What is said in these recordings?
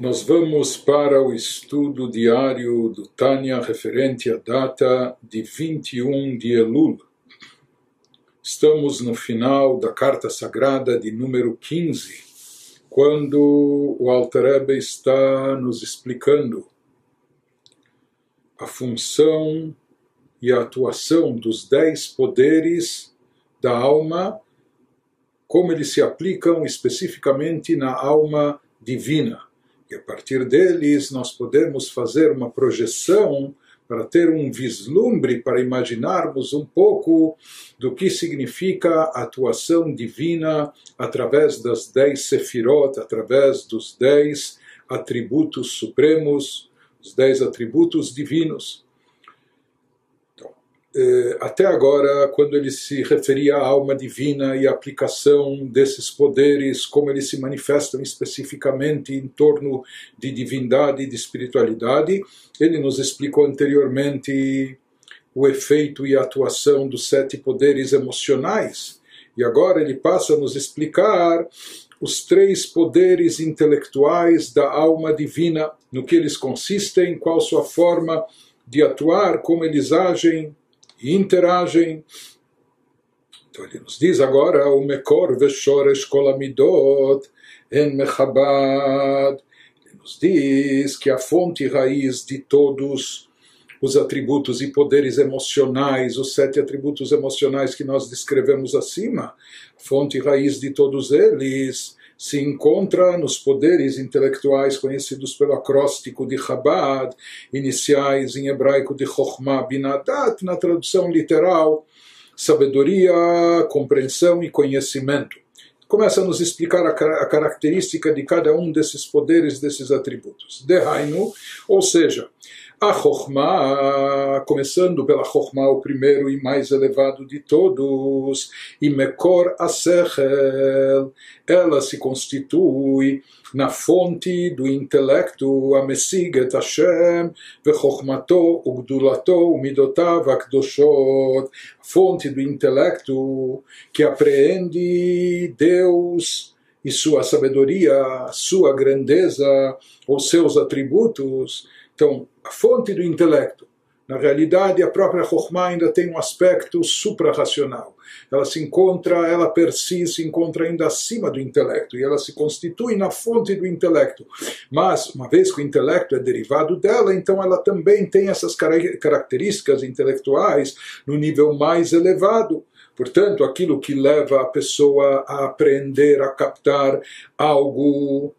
Nós vamos para o estudo diário do Tânia referente à data de 21 de Elul. Estamos no final da carta sagrada de número 15, quando o Alter Rebbe está nos explicando a função e a atuação dos dez poderes da alma, como eles se aplicam especificamente na alma divina e a partir deles nós podemos fazer uma projeção para ter um vislumbre, para imaginarmos um pouco do que significa a atuação divina através das dez sefirot, através dos dez atributos supremos, os dez atributos divinos. Eh, até agora, quando ele se referia à alma divina e à aplicação desses poderes, como eles se manifestam especificamente em torno de divindade e de espiritualidade, ele nos explicou anteriormente o efeito e a atuação dos sete poderes emocionais. E agora ele passa a nos explicar os três poderes intelectuais da alma divina, no que eles consistem, qual sua forma de atuar, como eles agem interagem. Então ele nos diz agora o Mekor Veshoresh Kolamidot en Mechabad. Ele nos diz que a fonte e raiz de todos os atributos e poderes emocionais, os sete atributos emocionais que nós descrevemos acima, fonte e raiz de todos eles, se encontra nos poderes intelectuais conhecidos pelo acróstico de Chabad, iniciais em hebraico de Chokhmah Binadat, na tradução literal, sabedoria, compreensão e conhecimento. Começa a nos explicar a, a característica de cada um desses poderes, desses atributos. Dehainu, ou seja, a Chokhmah, começando pela Chokhmah, o primeiro e mais elevado de todos, e Mekor Asechel, ela se constitui na fonte do intelecto, a Messiget Hashem, Vechokhmato, Ugdulato, Umidotav, Akdoshot, fonte do intelecto que apreende Deus e sua sabedoria, sua grandeza, os seus atributos, então, a fonte do intelecto. Na realidade, a própria Chokhmah ainda tem um aspecto suprarracional. Ela se encontra, ela per si se encontra ainda acima do intelecto e ela se constitui na fonte do intelecto. Mas, uma vez que o intelecto é derivado dela, então ela também tem essas características intelectuais no nível mais elevado. Portanto, aquilo que leva a pessoa a aprender, a captar algo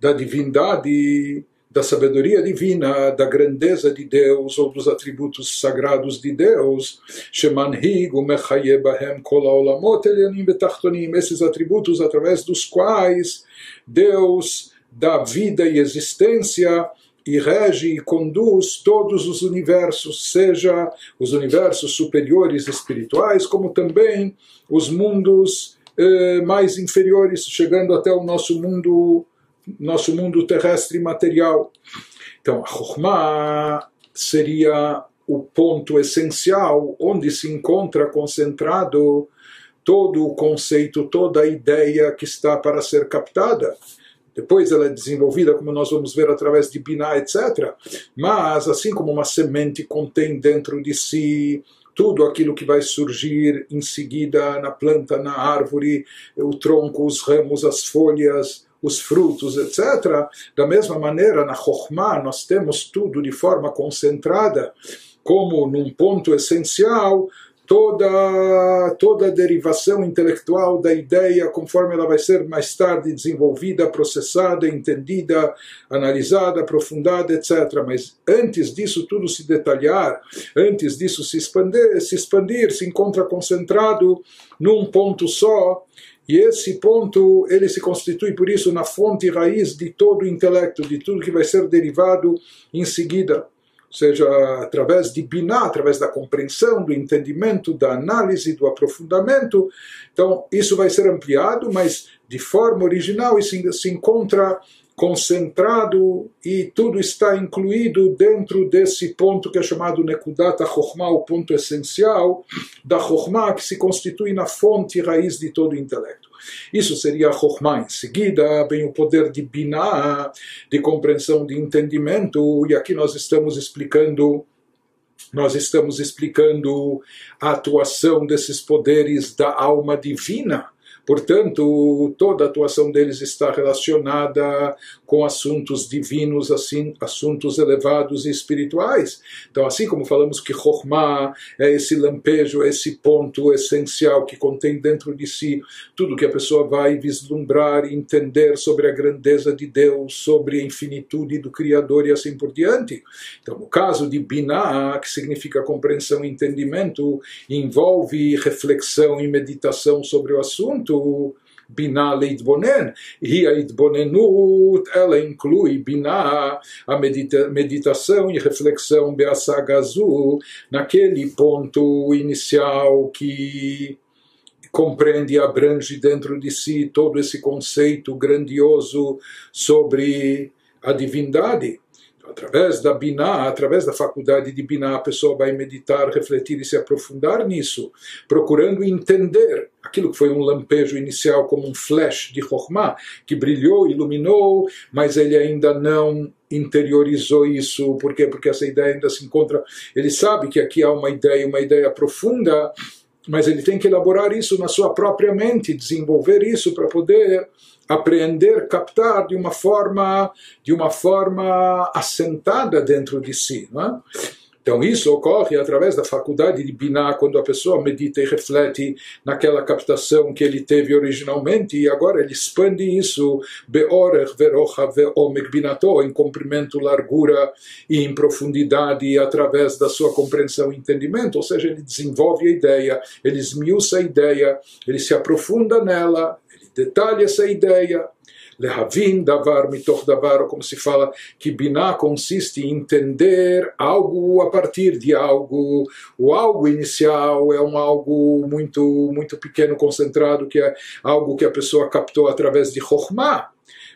da divindade da sabedoria divina, da grandeza de Deus ou dos atributos sagrados de Deus, esses atributos através dos quais Deus dá vida e existência e rege e conduz todos os universos, seja os universos superiores espirituais, como também os mundos eh, mais inferiores, chegando até o nosso mundo nosso mundo terrestre material. Então, a Chokhmah seria o ponto essencial onde se encontra concentrado todo o conceito, toda a ideia que está para ser captada. Depois ela é desenvolvida, como nós vamos ver, através de Binah, etc. Mas, assim como uma semente contém dentro de si tudo aquilo que vai surgir em seguida na planta, na árvore, o tronco, os ramos, as folhas, os frutos, etc. Da mesma maneira, na Chokhmah, nós temos tudo de forma concentrada, como num ponto essencial, toda, toda a derivação intelectual da ideia, conforme ela vai ser mais tarde desenvolvida, processada, entendida, analisada, aprofundada, etc. Mas antes disso tudo se detalhar, antes disso se expandir, se, expandir, se encontra concentrado num ponto só, e esse ponto, ele se constitui, por isso, na fonte raiz de todo o intelecto, de tudo que vai ser derivado em seguida. Seja, através de Biná, através da compreensão, do entendimento, da análise, do aprofundamento. Então, isso vai ser ampliado, mas de forma original, isso se encontra concentrado e tudo está incluído dentro desse ponto que é chamado Nekudat HaChokhmah, o ponto essencial da Chokhmah, que se constitui na fonte e raiz de todo o intelecto. Isso seria Chokhmah. Em seguida, vem o poder de Binah, de compreensão, de entendimento, e aqui nós estamos explicando nós estamos explicando a atuação desses poderes da alma divina Portanto, toda a atuação deles está relacionada com assuntos divinos, assim, assuntos elevados e espirituais. Então, assim como falamos que Chokhmah é esse lampejo, é esse ponto essencial que contém dentro de si tudo que a pessoa vai vislumbrar e entender sobre a grandeza de Deus, sobre a infinitude do Criador e assim por diante. Então, no caso de Binah, que significa compreensão e entendimento, envolve reflexão e meditação sobre o assunto, בינה להתבונן, היא ההתבוננות, ela inclui בינה, a medita, meditação e reflexão beasaga azul, naquele ponto inicial que compreende e abrange dentro de si todo esse conceito grandioso sobre a divindade através da Biná, através da faculdade de Biná, a pessoa vai meditar, refletir e se aprofundar nisso, procurando entender aquilo que foi um lampejo inicial, como um flash de Chokhmah, que brilhou, iluminou, mas ele ainda não interiorizou isso. Por quê? Porque essa ideia ainda se encontra. Ele sabe que aqui há uma ideia, uma ideia profunda, mas ele tem que elaborar isso na sua própria mente, desenvolver isso para poder apreender, captar de uma forma, de uma forma assentada dentro de si. Não é? Então isso ocorre através da faculdade de Binah, quando a pessoa medita e reflete naquela captação que ele teve originalmente e agora ele expande isso em comprimento, largura e em profundidade através da sua compreensão e entendimento, ou seja, ele desenvolve a ideia, ele esmiuça a ideia, ele se aprofunda nela, detalhe essa ideia. Lehavin davar mitoch davar, como se fala que Binah consiste em entender algo a partir de algo. O algo inicial é um algo muito, muito pequeno, concentrado, que é algo que a pessoa captou através de Chokhmah.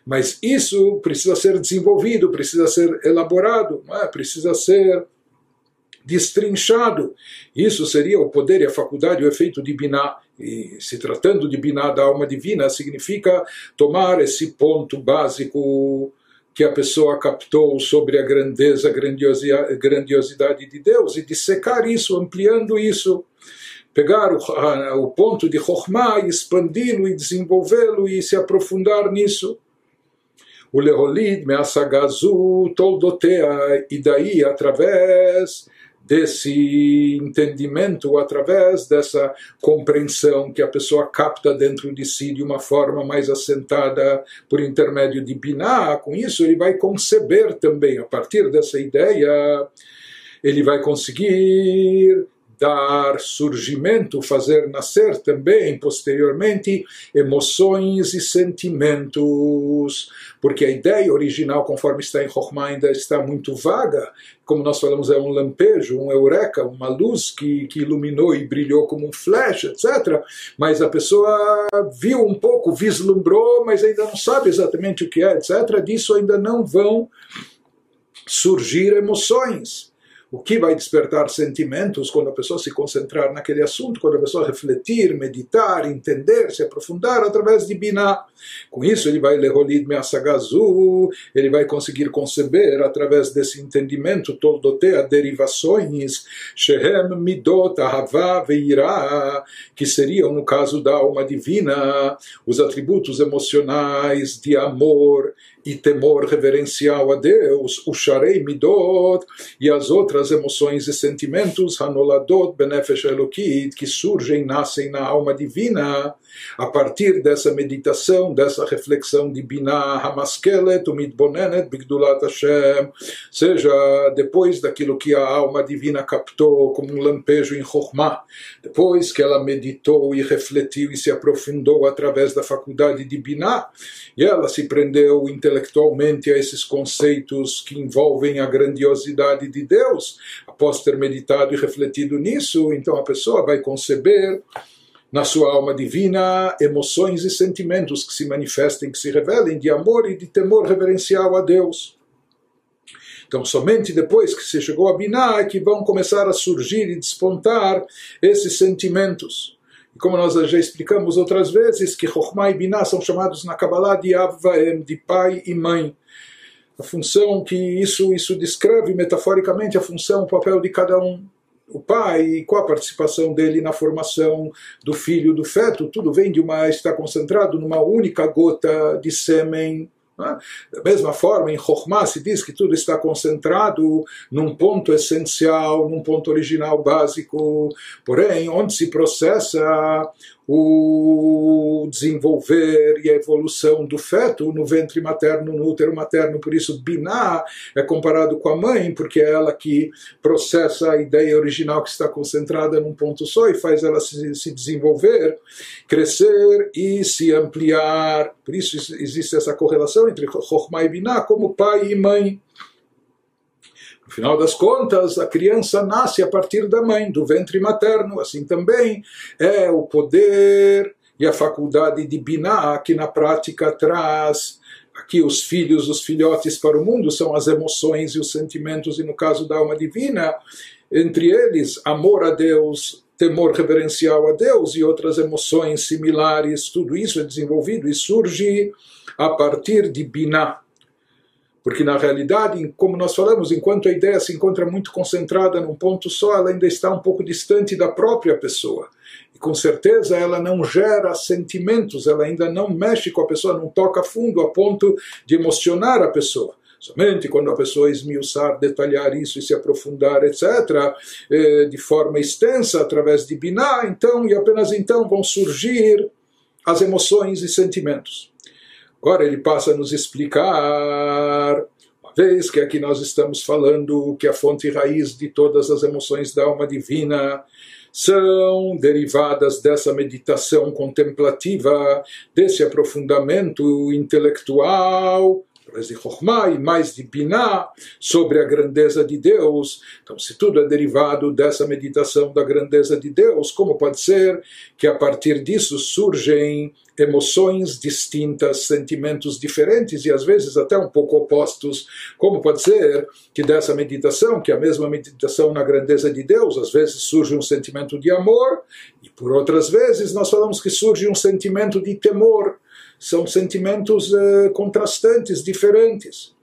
Mas isso precisa ser desenvolvido, precisa ser elaborado, é? precisa ser destrinchado. Isso seria o poder e a faculdade, o efeito de Binah. E se tratando de Binah da alma divina, significa tomar esse ponto básico que a pessoa captou sobre a grandeza, grandiosidade de Deus e dissecar isso, ampliando isso. Pegar o, o ponto de Chokhmah, expandi-lo e desenvolvê-lo e se aprofundar nisso. O Leholid, Measagazu, Toldotea, e daí, através desse entendimento, através dessa compreensão que a pessoa capta dentro de si de uma forma mais assentada por intermédio de Binah, com isso ele vai conceber também, a partir dessa ideia, ele vai conseguir dar surgimento, fazer nascer também, posteriormente, emoções e sentimentos. Porque a ideia original, conforme está em Chokhmah, ainda está muito vaga. Como nós falamos, é um lampejo, um eureka, uma luz que, que iluminou e brilhou como um flash, etc. Mas a pessoa viu um pouco, vislumbrou, mas ainda não sabe exatamente o que é, etc. Disso ainda não vão surgir emoções o que vai despertar sentimentos quando a pessoa se concentrar naquele assunto, quando a pessoa refletir, meditar, entender, se aprofundar através de Binah. Com isso ele vai leholid measagazu, ele vai conseguir conceber através desse entendimento toldotea derivações, shehem midot ahava veira, que seriam no caso da alma divina, os atributos emocionais de amor e temor reverencial a Deus, o Sharei Midot e as outras emoções e sentimentos, Hanoladot Benefesh Elokit, que surgem, nascem na alma divina, a partir dessa meditação, dessa reflexão de Binah Hamaskelet, Umidbonenet, Bigdulat Hashem, seja depois daquilo que a alma divina captou como um lampejo em Chokhmah, depois que ela meditou e refletiu e se aprofundou através da faculdade de Binah, e ela se prendeu intelectualmente a esses conceitos que envolvem a grandiosidade de Deus, após ter meditado e refletido nisso, então a pessoa vai conceber na sua alma divina emoções e sentimentos que se manifestem, que se revelem de amor e de temor reverencial a Deus. Então, somente depois que se chegou a Binah é que vão começar a surgir e despontar esses sentimentos. E como nós já explicamos outras vezes, que Chokhmah e Binah são chamados na Kabbalah de Avaem, de pai e mãe. A função que isso, isso descreve metaforicamente a função, o papel de cada um o pai e qual a participação dele na formação do filho, do feto, tudo vem de uma está concentrado numa única gota de sêmen é? Da mesma forma, em Chokhmah se diz que tudo está concentrado num ponto essencial, num ponto original básico, porém, onde se processa o desenvolver e a evolução do feto no ventre materno, no útero materno. Por isso, Binah é comparado com a mãe, porque é ela que processa a ideia original que está concentrada num ponto só e faz ela se, se desenvolver, crescer e se ampliar. Por isso existe essa correlação entre Chokhmah e Binah como pai e mãe. No final das contas, a criança nasce a partir da mãe, do ventre materno, assim também é o poder e a faculdade de Binah que na prática traz aqui os filhos, os filhotes para o mundo, são as emoções e os sentimentos, e no caso da alma divina, entre eles, amor a Deus, temor reverencial a Deus e outras emoções similares, tudo isso é desenvolvido e surge a partir de Binah porque na realidade, como nós falamos, enquanto a ideia se encontra muito concentrada num ponto só, ela ainda está um pouco distante da própria pessoa. E com certeza ela não gera sentimentos, ela ainda não mexe com a pessoa, não toca fundo a ponto de emocionar a pessoa. Somente quando a pessoa esmiuçar, detalhar isso e se aprofundar, etc., eh, de forma extensa, através de Biná, então, e apenas então vão surgir as emoções e sentimentos. Agora ele passa a nos explicar, uma vez que aqui nós estamos falando que a fonte raiz de todas as emoções da alma divina são derivadas dessa meditação contemplativa, desse aprofundamento intelectual através de Chokhmah e mais de Binah, sobre a grandeza de Deus. Então, se tudo é derivado dessa meditação da grandeza de Deus, como pode ser que a partir disso surgem emoções distintas, sentimentos diferentes e às vezes até um pouco opostos? Como pode ser que dessa meditação, que é a mesma meditação na grandeza de Deus, às vezes surge um sentimento de amor e por outras vezes nós falamos que surge um sentimento de temor são sentimentos uh, contrastantes, diferentes.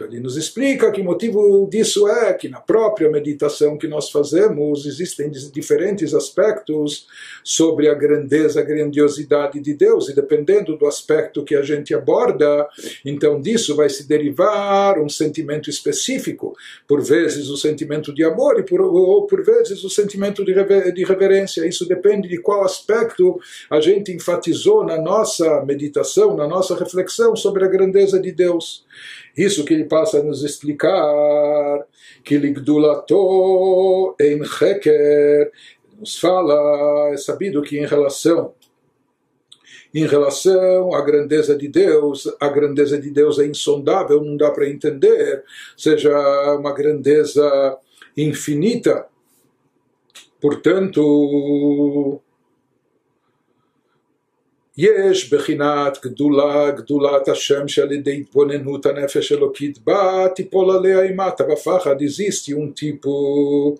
Então ele nos explica que o motivo disso é que na própria meditação que nós fazemos existem diferentes aspectos sobre a grandeza, a grandiosidade de Deus e dependendo do aspecto que a gente aborda, então disso vai se derivar um sentimento específico, por vezes o sentimento de amor e por, ou por vezes o sentimento de, rever, de reverência. Isso depende de qual aspecto a gente enfatizou na nossa meditação, na nossa reflexão sobre a grandeza de Deus. Isso que ele passa a nos explicar, que Ligdulato em Heker, nos fala, é sabido que em relação em relação à grandeza de Deus, a grandeza de Deus é insondável, não dá para entender, seja uma grandeza infinita. Portanto, יש בחינת גדולה, גדולת השם שעל ידי התבוננות הנפש אלוקית בה תיפול עליה אימתה בפחד. Existe um tipo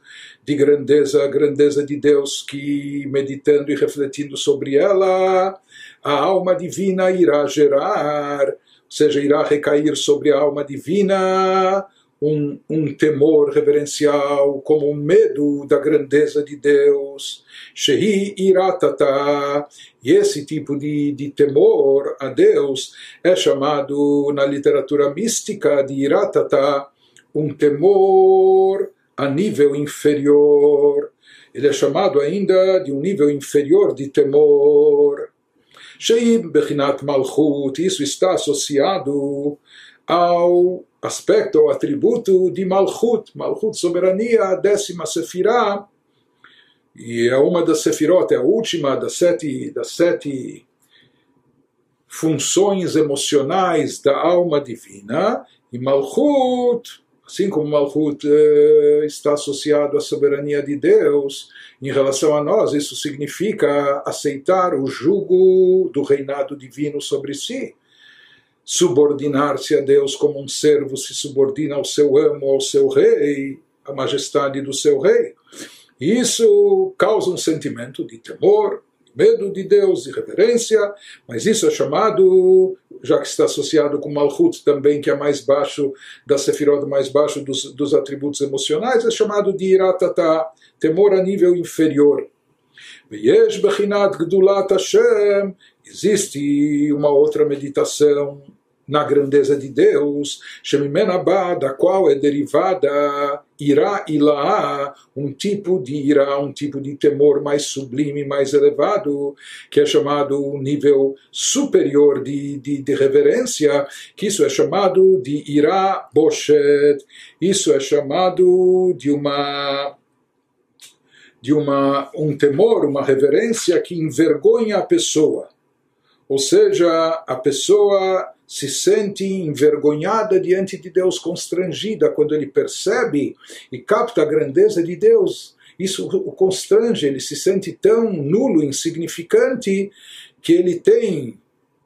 de grandeza, grandeza de Deus que meditando e refletindo sobre ela, a alma divina irá gerar, ou seja, irá recair sobre a alma divina um, um temor reverencial, como um medo da grandeza de Deus. Shehi iratata. E esse tipo de, de temor a Deus é chamado na literatura mística de iratata um temor a nível inferior. Ele é chamado ainda de um nível inferior de temor. Sheim Bechinat Malchut, isso está associado ao aspecto, ao atributo de Malchut, Malchut, soberania, a décima sefirá, e é uma das sefirot, é a última das sete, das sete funções emocionais da alma divina, e Malchut, assim como Malchut eh, está associado à soberania de Deus, em relação a nós, isso significa aceitar o jugo do reinado divino sobre si subordinar-se a Deus como um servo se subordina ao seu amo, ao seu rei, à majestade do seu rei. Isso causa um sentimento de temor medo de Deus, de reverência, mas isso é chamado, já que está associado com Malchut também, que é mais baixo da Sefirot, mais baixo dos, dos atributos emocionais, é chamado de Iratata, temor a nível inferior. Existe uma outra meditação na grandeza de Deus, Shemimenabá, da qual é derivada Irá Ilaá, um tipo de Irá, um tipo de temor mais sublime, mais elevado, que é chamado um nível superior de, de, de reverência, que isso é chamado de Irá Boshet, isso é chamado de uma de uma, um temor, uma reverência que envergonha a pessoa. Ou seja, a pessoa se sente envergonhada diante de Deus, constrangida quando ele percebe e capta a grandeza de Deus. Isso o constrange, ele se sente tão nulo, insignificante, que ele tem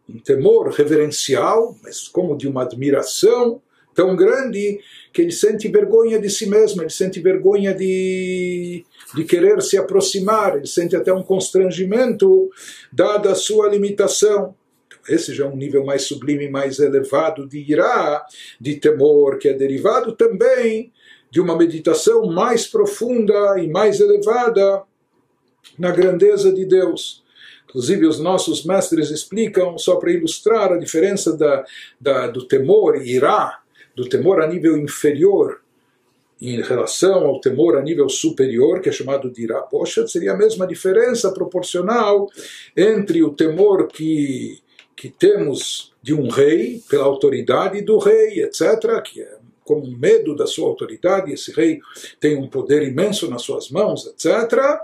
um temor reverencial, mas como de uma admiração tão grande, que ele sente vergonha de si mesmo, ele sente vergonha de, de querer se aproximar, ele sente até um constrangimento, dada a sua limitação. Esse já é um nível mais sublime, mais elevado de irá, de temor, que é derivado também de uma meditação mais profunda e mais elevada na grandeza de Deus. Inclusive, os nossos mestres explicam, só para ilustrar a diferença da, da, do temor irá, do temor a nível inferior em relação ao temor a nível superior, que é chamado de poxa, seria a mesma diferença proporcional entre o temor que que temos de um rei, pela autoridade do rei, etc., que é como medo da sua autoridade, esse rei tem um poder imenso nas suas mãos, etc.,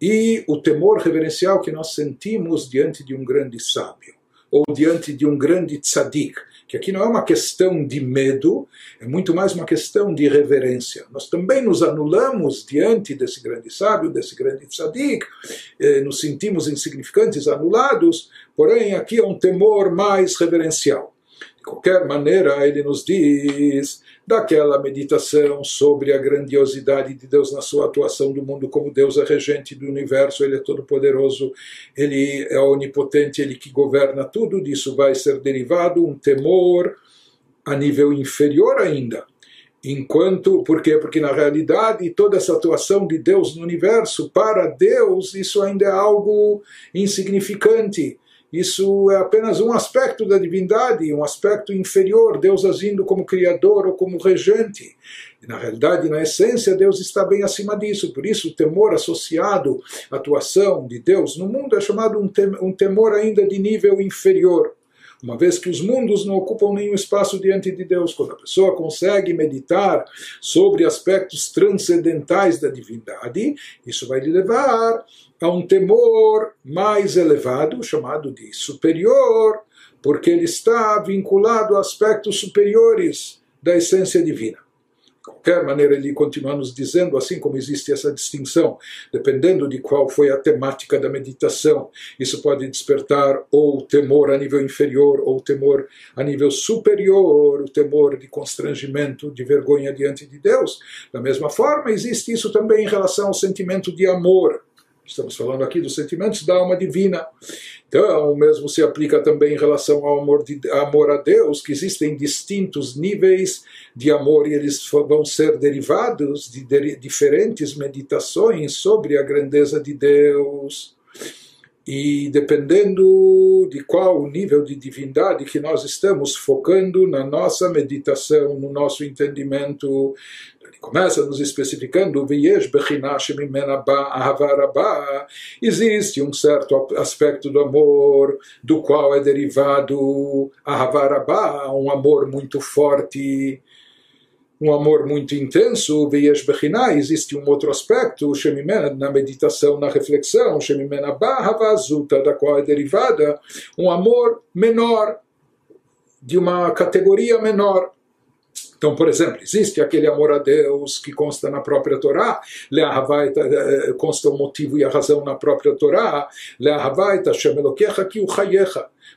e o temor reverencial que nós sentimos diante de um grande sábio, ou diante de um grande tzadik, que aqui não é uma questão de medo, é muito mais uma questão de reverência. Nós também nos anulamos diante desse grande sábio, desse grande tzadik, eh, nos sentimos insignificantes, anulados, porém aqui é um temor mais reverencial. De qualquer maneira, ele nos diz daquela meditação sobre a grandiosidade de Deus na sua atuação do mundo, como Deus é regente do universo, Ele é todo-poderoso, Ele é onipotente, Ele que governa tudo, disso vai ser derivado um temor a nível inferior ainda. Enquanto, por quê? Porque na realidade toda essa atuação de Deus no universo, para Deus, isso ainda é algo insignificante isso é apenas um aspecto da divindade, um aspecto inferior, Deus agindo como criador ou como regente. E, na realidade, na essência, Deus está bem acima disso. Por isso, o temor associado à atuação de Deus no mundo é chamado um temor ainda de nível inferior uma vez que os mundos não ocupam nenhum espaço diante de Deus. Quando a pessoa consegue meditar sobre aspectos transcendentais da divindade, isso vai lhe levar a um temor mais elevado, chamado de superior, porque ele está vinculado a aspectos superiores da essência divina qualquer maneira, ele continua nos dizendo, assim como existe essa distinção, dependendo de qual foi a temática da meditação, isso pode despertar ou temor a nível inferior ou temor a nível superior, o temor de constrangimento, de vergonha diante de Deus. Da mesma forma, existe isso também em relação ao sentimento de amor. Estamos falando aqui dos sentimentos da alma divina. Então, o mesmo se aplica também em relação ao amor, de, amor a Deus, que existem distintos níveis de amor e eles vão ser derivados de, de diferentes meditações sobre a grandeza de Deus. E dependendo de qual o nível de divindade que nós estamos focando na nossa meditação, no nosso entendimento, começa nos especificando existe um certo aspecto do amor do qual é derivado ahavarabá, um amor muito forte um amor muito intenso, veias bechinai, existe um outro aspecto, na meditação, na reflexão, shemimena bahavazuta, da qual é derivada um amor menor, de uma categoria menor. Então, por exemplo, existe aquele amor a Deus que consta na própria Torá, eh, consta o motivo e a razão na própria Torá,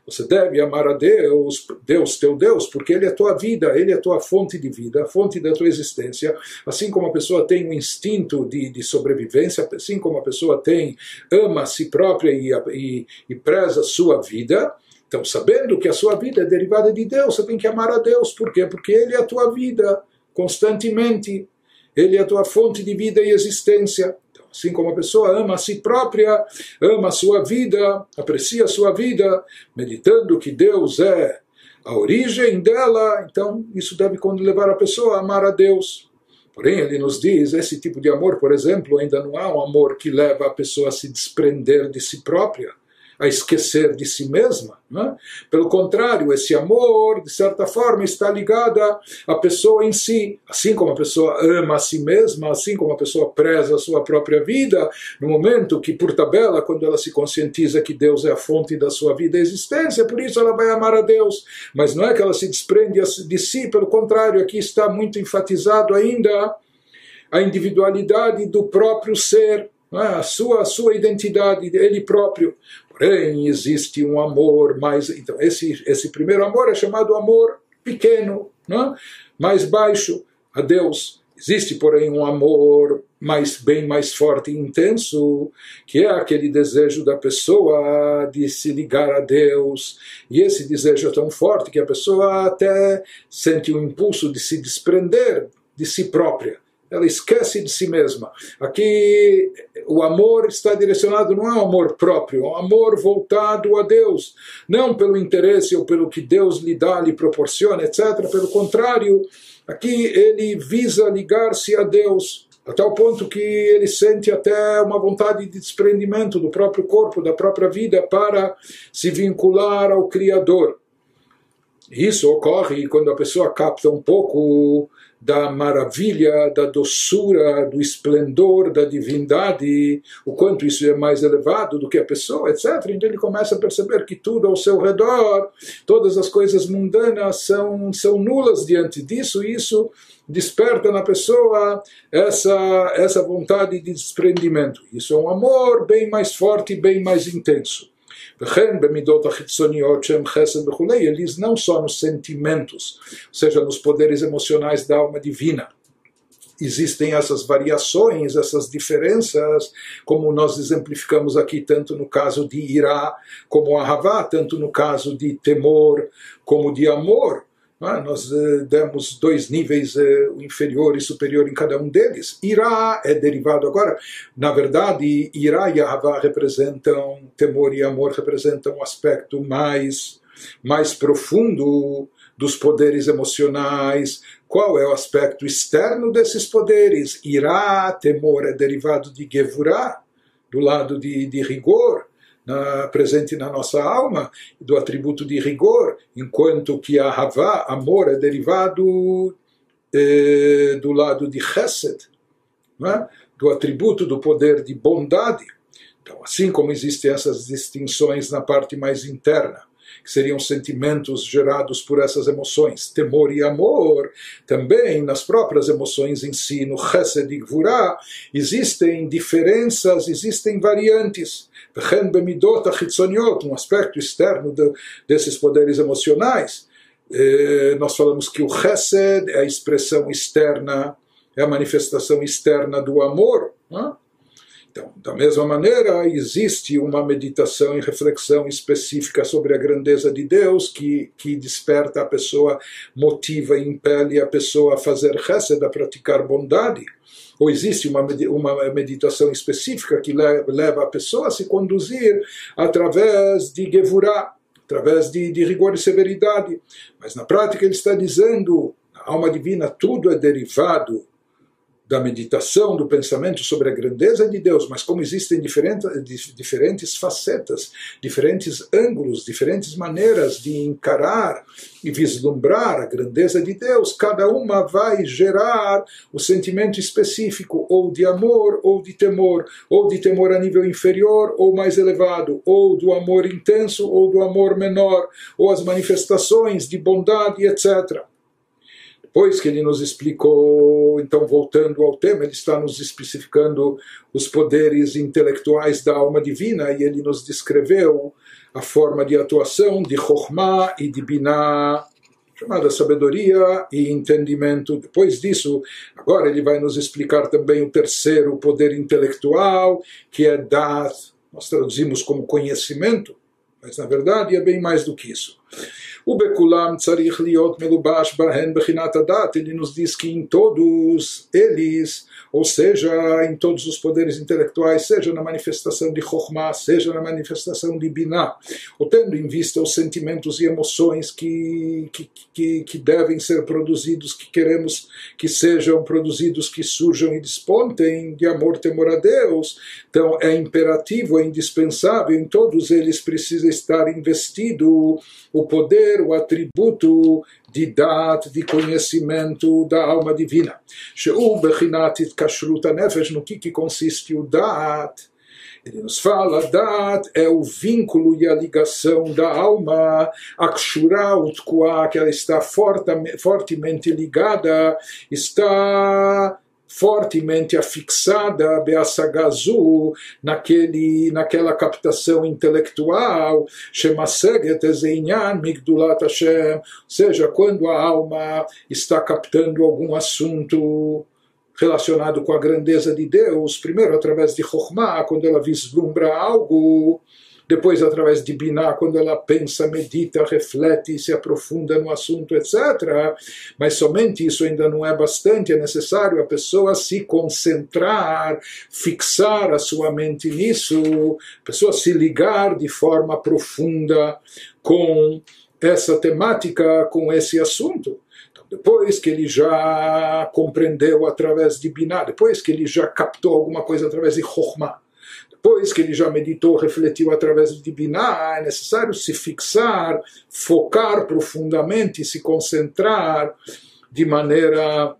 Você deve amar a Deus, Deus teu Deus, porque Ele é tua vida, Ele é tua fonte de vida, a fonte da tua existência. Assim como a pessoa tem um instinto de, de sobrevivência, assim como a pessoa tem, ama a si própria e, e, e preza a sua vida, então, sabendo que a sua vida é derivada de Deus, você tem que amar a Deus. Por quê? Porque Ele é a tua vida, constantemente. Ele é a tua fonte de vida e existência. Então, assim como a pessoa ama a si própria, ama a sua vida, aprecia a sua vida, meditando que Deus é a origem dela, então isso deve levar a pessoa a amar a Deus. Porém, ele nos diz, esse tipo de amor, por exemplo, ainda não há um amor que leva a pessoa a se desprender de si própria a esquecer de si mesma. Né? Pelo contrário, esse amor, de certa forma, está ligado à pessoa em si. Assim como a pessoa ama a si mesma, assim como a pessoa preza a sua própria vida, no momento que, por tabela, quando ela se conscientiza que Deus é a fonte da sua vida e existência, por isso ela vai amar a Deus. Mas não é que ela se desprende de si, pelo contrário, aqui está muito enfatizado ainda a individualidade do próprio ser. É? A sua, a sua identidade, ele próprio. Porém, existe um amor mais. Então, esse, esse primeiro amor é chamado amor pequeno, não? É? mais baixo a Deus. Existe, porém, um amor mais bem mais forte e intenso, que é aquele desejo da pessoa de se ligar a Deus. E esse desejo é tão forte que a pessoa até sente o impulso de se desprender de si própria ela esquece de si mesma. Aqui o amor está direcionado não é amor próprio, é amor voltado a Deus, não pelo interesse ou pelo que Deus lhe dá, lhe proporciona, etc. Pelo contrário, aqui ele visa ligar-se a Deus, a tal ponto que ele sente até uma vontade de desprendimento do próprio corpo, da própria vida, para se vincular ao Criador. Isso ocorre quando a pessoa capta um pouco da maravilha, da doçura, do esplendor da divindade, o quanto isso é mais elevado do que a pessoa, etc. Então ele começa a perceber que tudo ao seu redor, todas as coisas mundanas são, são nulas diante disso, e isso desperta na pessoa essa, essa vontade de desprendimento. Isso é um amor bem mais forte, bem mais intenso. וכן במידות החיצוניות שהם חסד וכולי, eles não só nos sentimentos, ou seja, nos poderes emocionais da alma divina, existem essas variações, essas diferenças, como nós exemplificamos aqui, tanto no caso de irá como ahavá, tanto no caso de temor como de amor. ah, nós eh, demos dois níveis, eh, o inferior e superior em cada um deles. Irá é derivado agora. Na verdade, Irá e Ahavá representam, temor e amor representam um aspecto mais, mais profundo dos poderes emocionais. Qual é o aspecto externo desses poderes? Irá, temor, é derivado de Gevurá, do lado de, de rigor na, presente na nossa alma, do atributo de rigor, enquanto que a Havá, amor, é derivado eh, do lado de Chesed, é? do atributo do poder de bondade. Então, assim como existem essas distinções na parte mais interna, que seriam sentimentos gerados por essas emoções, temor e amor, também nas próprias emoções em si, no chesed e gvurá, existem diferenças, existem variantes. Um aspecto externo de, desses poderes emocionais. Eh, nós falamos que o chesed é a expressão externa, é a manifestação externa do amor. Não é? Então, da mesma maneira, existe uma meditação e reflexão específica sobre a grandeza de Deus que, que desperta a pessoa, motiva e impele a pessoa a fazer chesed, a praticar bondade ou existe uma, uma meditação específica que leva a pessoa a se conduzir através de Gevurah, através de, de rigor e severidade. Mas na prática ele está dizendo, a alma divina, tudo é derivado da meditação, do pensamento sobre a grandeza de Deus, mas como existem diferentes, facetas, diferentes ângulos, diferentes maneiras de encarar e vislumbrar a grandeza de Deus, cada uma vai gerar o sentimento específico, ou de amor, ou de temor, ou de temor a nível inferior ou mais elevado, ou do amor intenso, ou do amor menor, ou as manifestações de bondade, etc. Depois que ele nos explicou, então voltando ao tema, ele está nos especificando os poderes intelectuais da alma divina e ele nos descreveu a forma de atuação de Chokhmah e de Binah chamada sabedoria e entendimento. Depois disso, agora ele vai nos explicar também o terceiro poder intelectual, que é Dat. Nós traduzimos como conhecimento, mas na verdade é bem mais do que isso. O Bekulam Tzarich Liot Melubash Bahen Bechinat Adat, ele nos diz que em todos eles ou seja, em todos os poderes intelectuais, seja na manifestação de Chokhmah, seja na manifestação de Binah, ou tendo em vista os sentimentos e emoções que, que, que, que devem ser produzidos, que queremos que sejam produzidos, que surjam e despontem de amor, temor a Deus. Então é imperativo, é indispensável, em todos eles precisa estar investido o poder, o atributo de dat, de conhecimento da alma divina. Sheu bechinat itkashrut nefesh, no que, que consiste o dat? Ele nos fala, dat é o vínculo e a ligação da alma, akshura utkua, que ela está fortemente ligada, está fortemente afixada Beasagazu naquele naquela captação intelectual ou seja, quando a alma está captando algum assunto relacionado com a grandeza de Deus, primeiro através de Chokhmah, quando ela vislumbra algo depois através de Binah, quando ela pensa, medita, reflete, se aprofunda no assunto, etc. Mas somente isso ainda não é bastante, é necessário a pessoa se concentrar, fixar a sua mente nisso, a pessoa se ligar de forma profunda com essa temática, com esse assunto então, depois que ele já compreendeu através de Binah, depois que ele já captou alguma coisa através de Chokhmah, depois que ele já meditou, refletiu através de Binah, é necessário se fixar, focar profundamente, se concentrar de maneira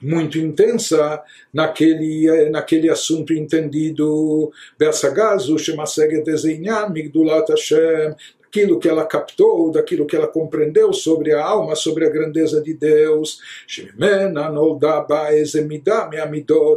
muito intensa naquele, naquele assunto entendido. Bersagazu, Shemaseget Ezeinyan, Migdulat Hashem, daquilo que ela captou, daquilo que ela compreendeu sobre a alma, sobre a grandeza de Deus,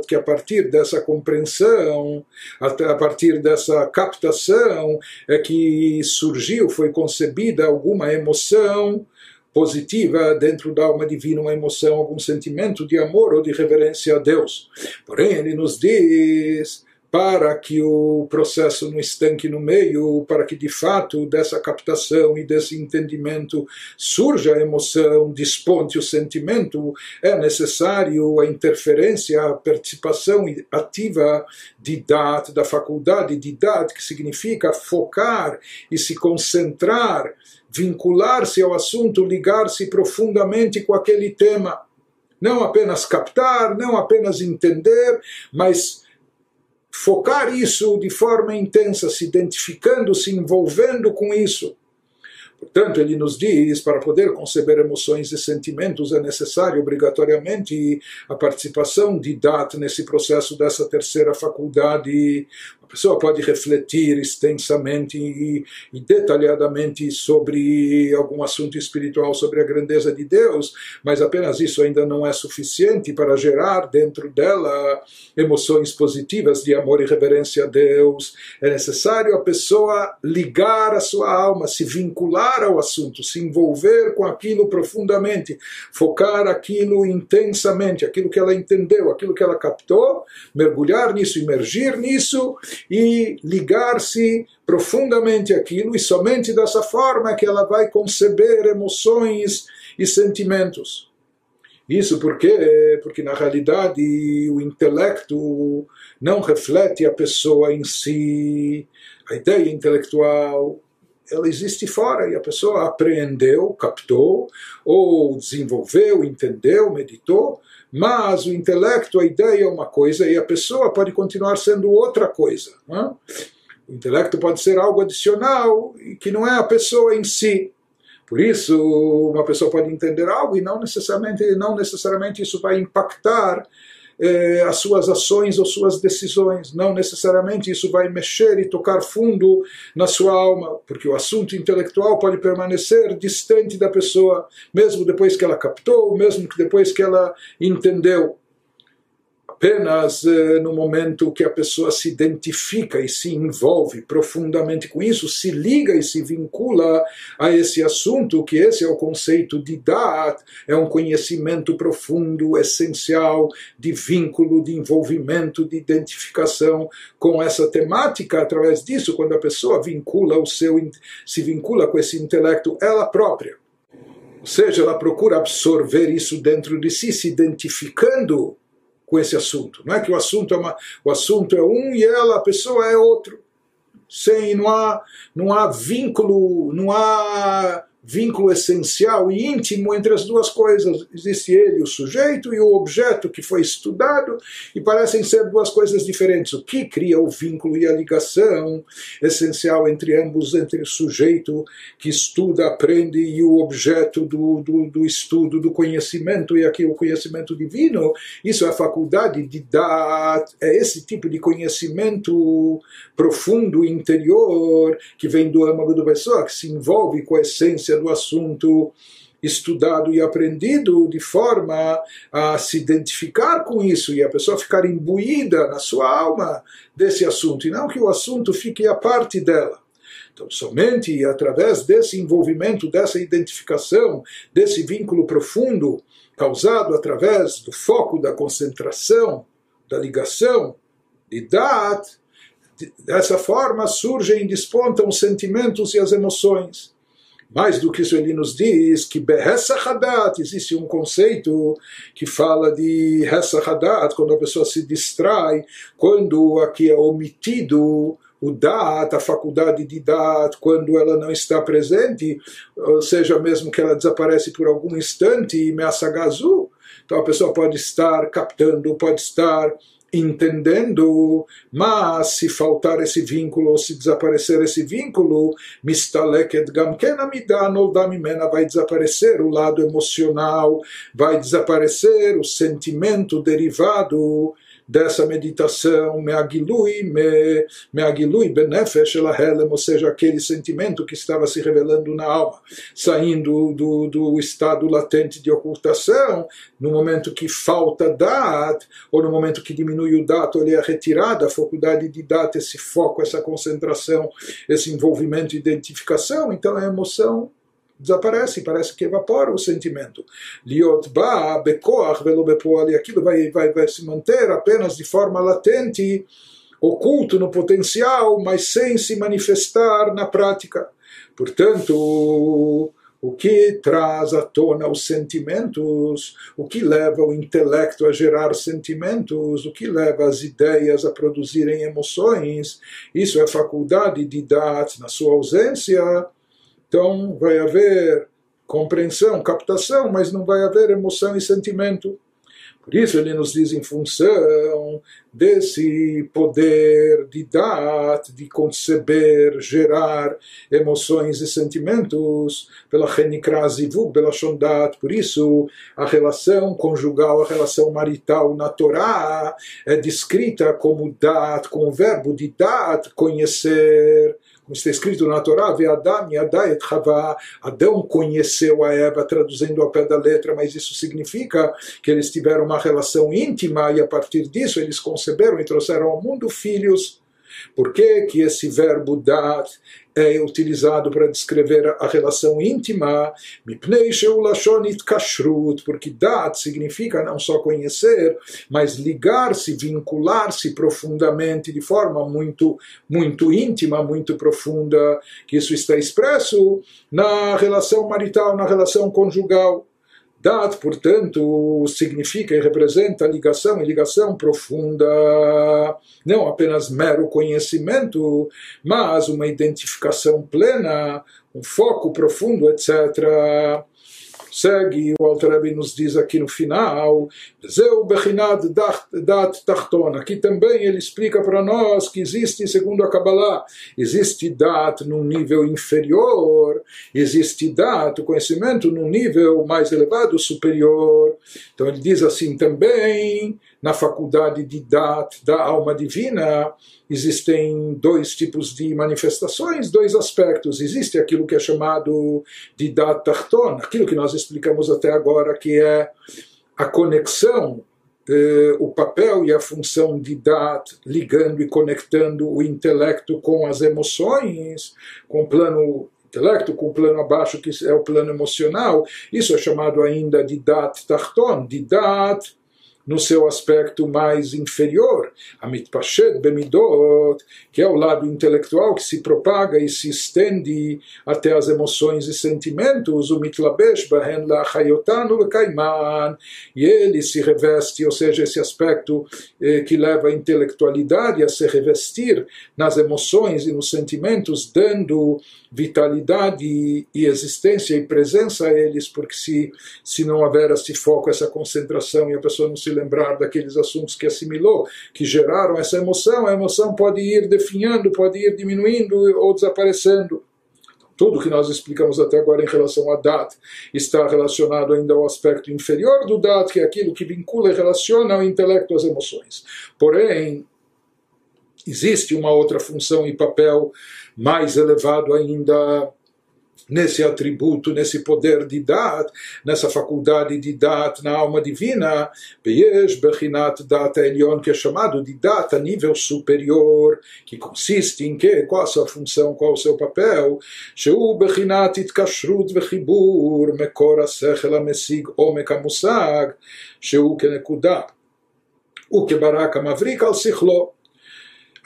que a partir dessa compreensão, a partir dessa captação, é que surgiu, foi concebida alguma emoção positiva dentro da alma divina, uma emoção, algum sentimento de amor ou de reverência a Deus. Porém, ele nos diz para que o processo não estanque no meio, para que de fato dessa captação e desse entendimento surja a emoção, desponte o sentimento, é necessário a interferência, a participação ativa de dat, da faculdade de dat, que significa focar e se concentrar, vincular-se ao assunto, ligar-se profundamente com aquele tema. Não apenas captar, não apenas entender, mas focar isso de forma intensa, se identificando, se envolvendo com isso. Portanto, ele nos diz, para poder conceber emoções e sentimentos é necessário obrigatoriamente a participação de Dat nesse processo dessa terceira faculdade a pessoa pode refletir extensamente e, e, detalhadamente sobre algum assunto espiritual, sobre a grandeza de Deus, mas apenas isso ainda não é suficiente para gerar dentro dela emoções positivas de amor e reverência a Deus. É necessário a pessoa ligar a sua alma, se vincular ao assunto, se envolver com aquilo profundamente, focar aquilo intensamente, aquilo que ela entendeu, aquilo que ela captou, mergulhar nisso, imergir nisso e ligar-se profundamente àquilo, e somente dessa forma é que ela vai conceber emoções e sentimentos. Isso porque, porque na realidade o intelecto não reflete a pessoa em si, a ideia intelectual ela existe fora e a pessoa apreendeu, captou, ou desenvolveu, entendeu, meditou, mas o intelecto, a ideia é uma coisa e a pessoa pode continuar sendo outra coisa. Né? O intelecto pode ser algo adicional que não é a pessoa em si. Por isso, uma pessoa pode entender algo e não necessariamente, não necessariamente isso vai impactar eh, as suas ações ou suas decisões. Não necessariamente isso vai mexer e tocar fundo na sua alma, porque o assunto intelectual pode permanecer distante da pessoa, mesmo depois que ela captou, mesmo que depois que ela entendeu apenas eh, no momento que a pessoa se identifica e se envolve profundamente com isso, se liga e se vincula a esse assunto, que esse é o conceito de dat, é um conhecimento profundo, essencial, de vínculo, de envolvimento, de identificação com essa temática. Através disso, quando a pessoa vincula o seu, se vincula com esse intelecto, ela própria. Ou seja, ela procura absorver isso dentro de si, se identificando com esse assunto. Não é que o assunto é, uma, o assunto é um e ela, a pessoa é outro. Sem, não há, não há vínculo, não há vínculo essencial e íntimo entre as duas coisas. Existe ele, o sujeito, e o objeto que foi estudado, e parecem ser duas coisas diferentes. O que cria o vínculo e a ligação essencial entre ambos, entre o sujeito que estuda, aprende, e o objeto do, do, do estudo, do conhecimento, e aqui o conhecimento divino, isso é a faculdade de dar, é esse tipo de conhecimento profundo, interior, que vem do âmago da pessoa, que se envolve com a essência do assunto estudado e aprendido de forma a se identificar com isso e a pessoa ficar imbuída na sua alma desse assunto e não que o assunto fique a parte dela. Então, somente através desse envolvimento, dessa identificação, desse vínculo profundo causado através do foco da concentração, da ligação, de dat, dessa forma surgem e despontam os sentimentos e as emoções. Mais do que isso, ele nos diz que Hadat, existe um conceito que fala de Hadat, quando a pessoa se distrai, quando aqui é omitido o Dat, a faculdade de Dat, quando ela não está presente, ou seja, mesmo que ela desaparece por algum instante, Meassagazu, então a pessoa pode estar captando, pode estar entendendo, mas se faltar esse vínculo, se desaparecer esse vínculo, vai desaparecer o lado emocional, vai desaparecer o sentimento derivado dessa meditação, meagilui, me, meagilui benefesh elahelem, ou seja, aquele sentimento que estava se revelando na alma, saindo do, do estado latente de ocultação, no momento que falta dat, ou no momento que diminui o dat, ele é retirado, a faculdade de dat, esse foco, essa concentração, esse envolvimento identificação, então a emoção desaparece, parece que evapora o sentimento. Liot ba bekoach velo e aquilo vai, vai, vai se manter apenas de forma latente, oculto no potencial, mas sem se manifestar na prática. Portanto, o que traz à tona os sentimentos, o que leva o intelecto a gerar sentimentos, o que leva as ideias a produzirem emoções, isso é faculdade de Dat na sua ausência então vai haver compreensão, captação, mas não vai haver emoção e sentimento. Por isso ele nos diz em função desse poder de dar, de conceber, gerar emoções e sentimentos pela Genikrazivuk, pela Shondat. Por isso a relação conjugal, a relação marital na Torá é descrita como dat, com o verbo de dat, conhecer como está escrito na Torá, Adam Yadayet Havá, Adão conheceu a Eva, traduzindo ao pé da letra, mas isso significa que eles tiveram uma relação íntima e a partir disso eles conceberam e trouxeram ao mundo filhos. Por que, que esse verbo dat é utilizado para descrever a relação íntima? Porque dat significa não só conhecer, mas ligar-se, vincular-se profundamente, de forma muito, muito íntima, muito profunda, que isso está expresso na relação marital, na relação conjugal. Dat, portanto, significa e representa ligação e ligação profunda, não apenas mero conhecimento, mas uma identificação plena, um foco profundo, etc segue, o Alter Rebbe nos diz aqui no final, Zeu Bechinad Dat Tachtona, que também ele explica para nós que existe, segundo a Kabbalah, existe Dat num nível inferior, existe Dat, o conhecimento num nível mais elevado, superior. Então ele diz assim também, na faculdade de Dat, da alma divina, existem dois tipos de manifestações, dois aspectos. Existe aquilo que é chamado de Dat Tarton, aquilo que nós explicamos até agora, que é a conexão eh, o papel e a função de Dat ligando e conectando o intelecto com as emoções, com o plano intelecto, com o plano abaixo que é o plano emocional, isso é chamado ainda de Dat Tarton, de Dat no seu aspecto mais inferior, a mitpashet bemidot, que é o lado intelectual que se propaga e se estende até as emoções e sentimentos, o mitlabesh bahen lachayotanu lekaiman, e ele se reveste, ou seja, esse aspecto eh, que leva a intelectualidade a se revestir nas emoções e nos sentimentos, dando vitalidade e existência e presença a eles, porque se, se não houver esse foco, essa concentração e a pessoa não se lembrar daqueles assuntos que assimilou, que geraram essa emoção, a emoção pode ir definhando, pode ir diminuindo ou desaparecendo. Tudo que nós explicamos até agora em relação a Dat está relacionado ainda ao aspecto inferior do Dat, que é aquilo que vincula e relaciona o intelecto às emoções. Porém, existe uma outra função e papel mais elevado ainda nesse atributo, nesse poder de Dat, nessa faculdade de Dat na alma divina, Beyesh Bechinat Dat Elion, que é chamado de Dat a nível superior, que consiste em que? Qual a sua função, qual o seu papel? Sheu Bechinat Itkashrut Vechibur, Mekor HaSechel HaMesig Omek HaMusag, Sheu Kenekudah, Ukebarak HaMavrik Al Sichlo,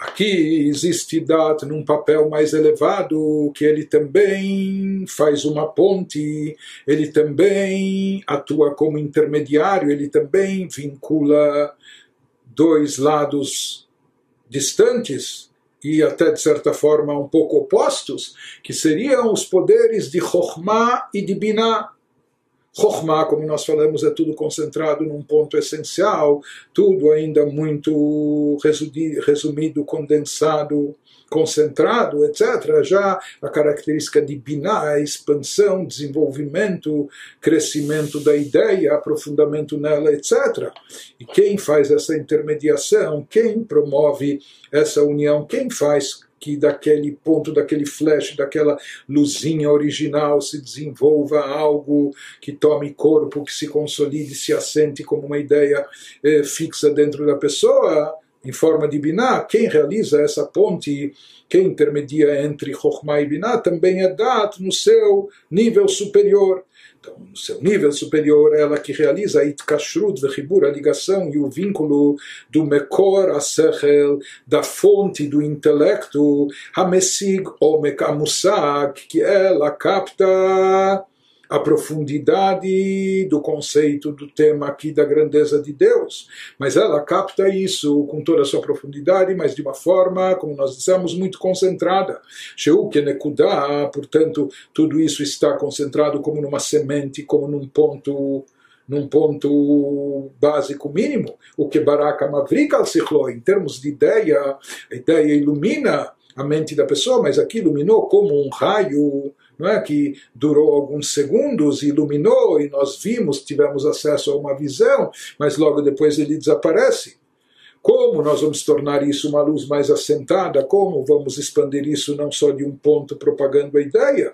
Aqui existe Dat num papel mais elevado, que ele também faz uma ponte, ele também atua como intermediário, ele também vincula dois lados distantes e até de certa forma um pouco opostos, que seriam os poderes de Chokhmah e de Binah. Chokhmah, como nós falamos, é tudo concentrado num ponto essencial, tudo ainda muito resumido, condensado, concentrado, etc. Já a característica de Binah é expansão, desenvolvimento, crescimento da ideia, aprofundamento nela, etc. E quem faz essa intermediação, quem promove essa união, quem faz que daquele ponto, daquele flash, daquela luzinha original se desenvolva algo que tome corpo, que se consolide, se assente como uma ideia eh, fixa dentro da pessoa, em forma de Binah. Quem realiza essa ponte, quem intermedia entre Chokhmah e Binah, também é Dat no seu nível superior. Então, no seu nível superior, ela que realiza a itkashrut vechibur, a ligação e o vínculo do mekor a sechel, da fonte do intelecto, hamesig omek amusag, que ela capta a profundidade do conceito do tema aqui da grandeza de Deus, mas ela capta isso com toda a sua profundidade, mas de uma forma, como nós dissemos, muito concentrada. Portanto, tudo isso está concentrado como numa semente, como num ponto num ponto básico mínimo, o que Baraka Mavrika al em termos de ideia, a ideia ilumina a mente da pessoa, mas aqui iluminou como um raio não é? que durou alguns segundos, iluminou e nós vimos, tivemos acesso a uma visão, mas logo depois ele desaparece. Como nós vamos tornar isso uma luz mais assentada? Como vamos expandir isso não só de um ponto propagando a ideia,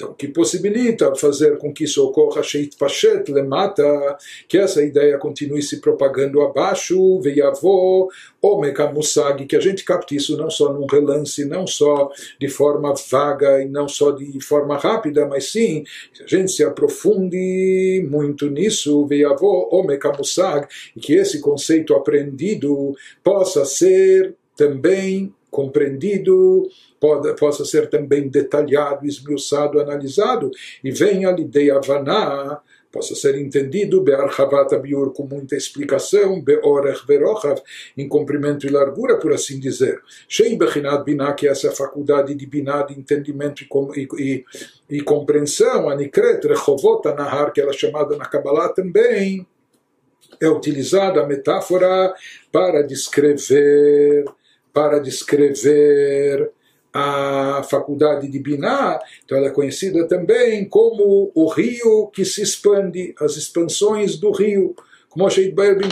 então, que possibilita fazer com que isso ocorra Sheit Pashet Lemata, que essa ideia continue se propagando abaixo, Veiavô, Omeka Musag, que a gente capte isso não só num relance, não só de forma vaga e não só de forma rápida, mas sim, que a gente se aprofunde muito nisso, Veiavô, Omeka Musag, e que esse conceito aprendido possa ser também compreendido, pode, possa ser também detalhado, esmiuçado, analisado, e venha lhe de Havaná, possa ser entendido be'archavat biur com muita explicação, be'orech verochav, em comprimento e largura, por assim dizer. Shei bechinat binah, que é essa faculdade de binah, de entendimento e, e, e compreensão, anikret rechovot anahar, que ela é chamada na Kabbalah também, é utilizada a metáfora para descrever para descrever a faculdade de Binah, então ela é conhecida também como o rio que se expande, as expansões do rio, como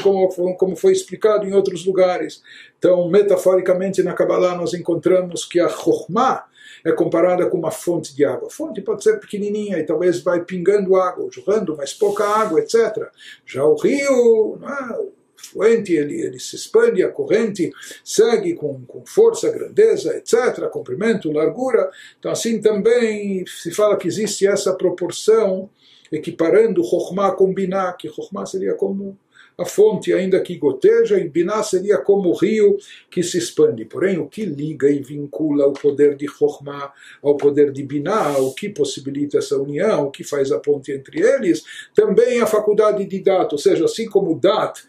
como, como foi explicado em outros lugares. Então, metaforicamente na Kabbalah nós encontramos que a Chokhmah é comparada com uma fonte de água. A fonte pode ser pequenininha e talvez vai pingando água, jorrando mais pouca água, etc. Já o rio, é? Fluente, ele, ele se expande, a corrente segue com, com força, grandeza, etc., comprimento, largura. Então, assim também se fala que existe essa proporção, equiparando Chokhmah com Binah, que Chokhmah seria como a fonte ainda que goteja, e Binah seria como o rio que se expande. Porém, o que liga e vincula o poder de Chokhmah ao poder de Binah, o que possibilita essa união, o que faz a ponte entre eles, também a faculdade de Dat, ou seja, assim como Dat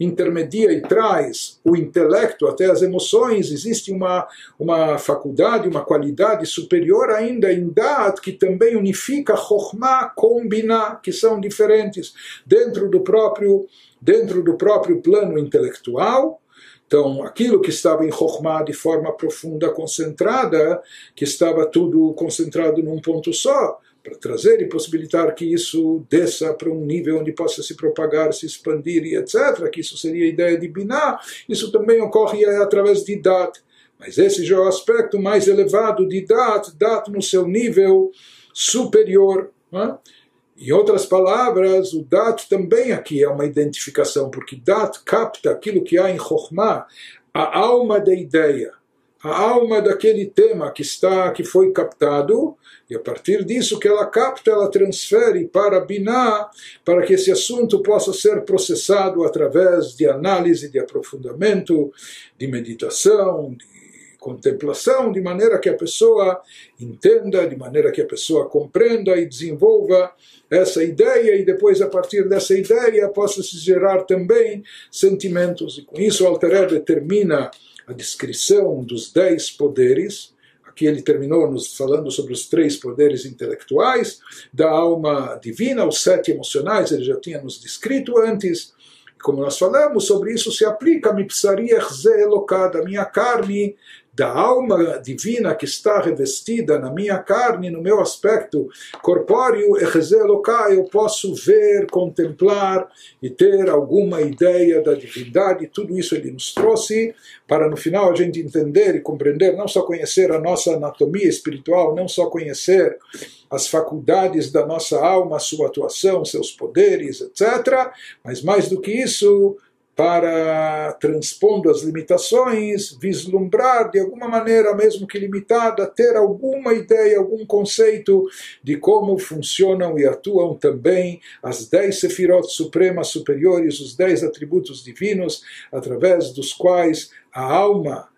intermedia e traz o intelecto até as emoções, existe uma, uma faculdade, uma qualidade superior ainda em Dat, que também unifica Chokhmah com Binah, que são diferentes dentro do próprio, dentro do próprio plano intelectual. Então, aquilo que estava em Chokhmah de forma profunda, concentrada, que estava tudo concentrado num ponto só, para trazer e possibilitar que isso desça para um nível onde possa se propagar, se expandir e etc., que isso seria a ideia de Binah, isso também ocorre através de Dat. Mas esse já é o aspecto mais elevado de Dat, Dat no seu nível superior. Né? Em outras palavras, o Dat também aqui é uma identificação, porque Dat capta aquilo que há em Chokhmah, a alma da ideia a alma daquele tema que está que foi captado e a partir disso que ela capta ela transfere para Binah para que esse assunto possa ser processado através de análise de aprofundamento de meditação de contemplação de maneira que a pessoa entenda de maneira que a pessoa compreenda e desenvolva essa ideia e depois a partir dessa ideia possa se gerar também sentimentos e com isso o Alter determina a descrição dos dez poderes. Aqui ele terminou nos falando sobre os três poderes intelectuais da alma divina, os sete emocionais, ele já tinha nos descrito antes. Como nós falamos, sobre isso se aplica a mipsariach ze elokada, minha carne da alma divina que está revestida na minha carne, no meu aspecto corpóreo, eu posso ver, contemplar e ter alguma ideia da divindade. Tudo isso ele nos trouxe para no final a gente entender e compreender, não só conhecer a nossa anatomia espiritual, não só conhecer as faculdades da nossa alma, sua atuação, seus poderes, etc., mas mais do que isso, para, transpondo as limitações, vislumbrar de alguma maneira, mesmo que limitada, ter alguma ideia, algum conceito de como funcionam e atuam também as dez sefirot supremas superiores, os dez atributos divinos, através dos quais a alma,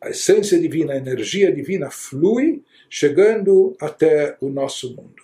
a essência divina, a energia divina flui, chegando até o nosso mundo.